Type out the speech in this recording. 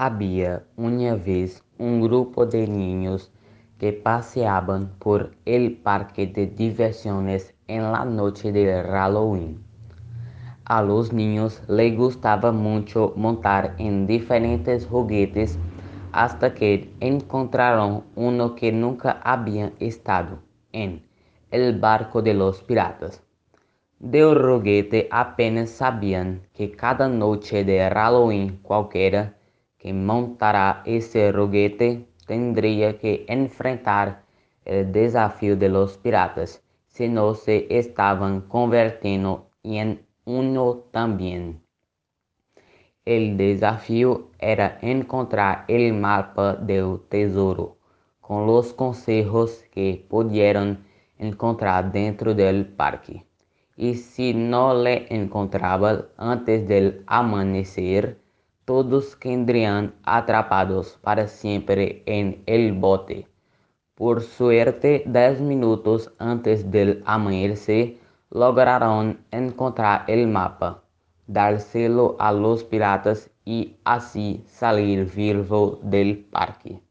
Había una vez un grupo de niños que paseaban por el parque de diversiones en la noche de Halloween. A los niños les gustaba mucho montar en diferentes juguetes hasta que encontraron uno que nunca habían estado en el barco de los piratas. Del juguete apenas sabían que cada noche de Halloween cualquiera que montara ese juguete tendría que enfrentar el desafío de los piratas si no se estaban convirtiendo en uno también. El desafío era encontrar el mapa del tesoro con los consejos que pudieran encontrar dentro del parque. Y si no le encontraban antes del amanecer, todos quedarían atrapados para siempre en el bote. Por suerte, diez minutos antes del amanecer, lograron encontrar el mapa, dárselo a los piratas y así salir vivo del parque.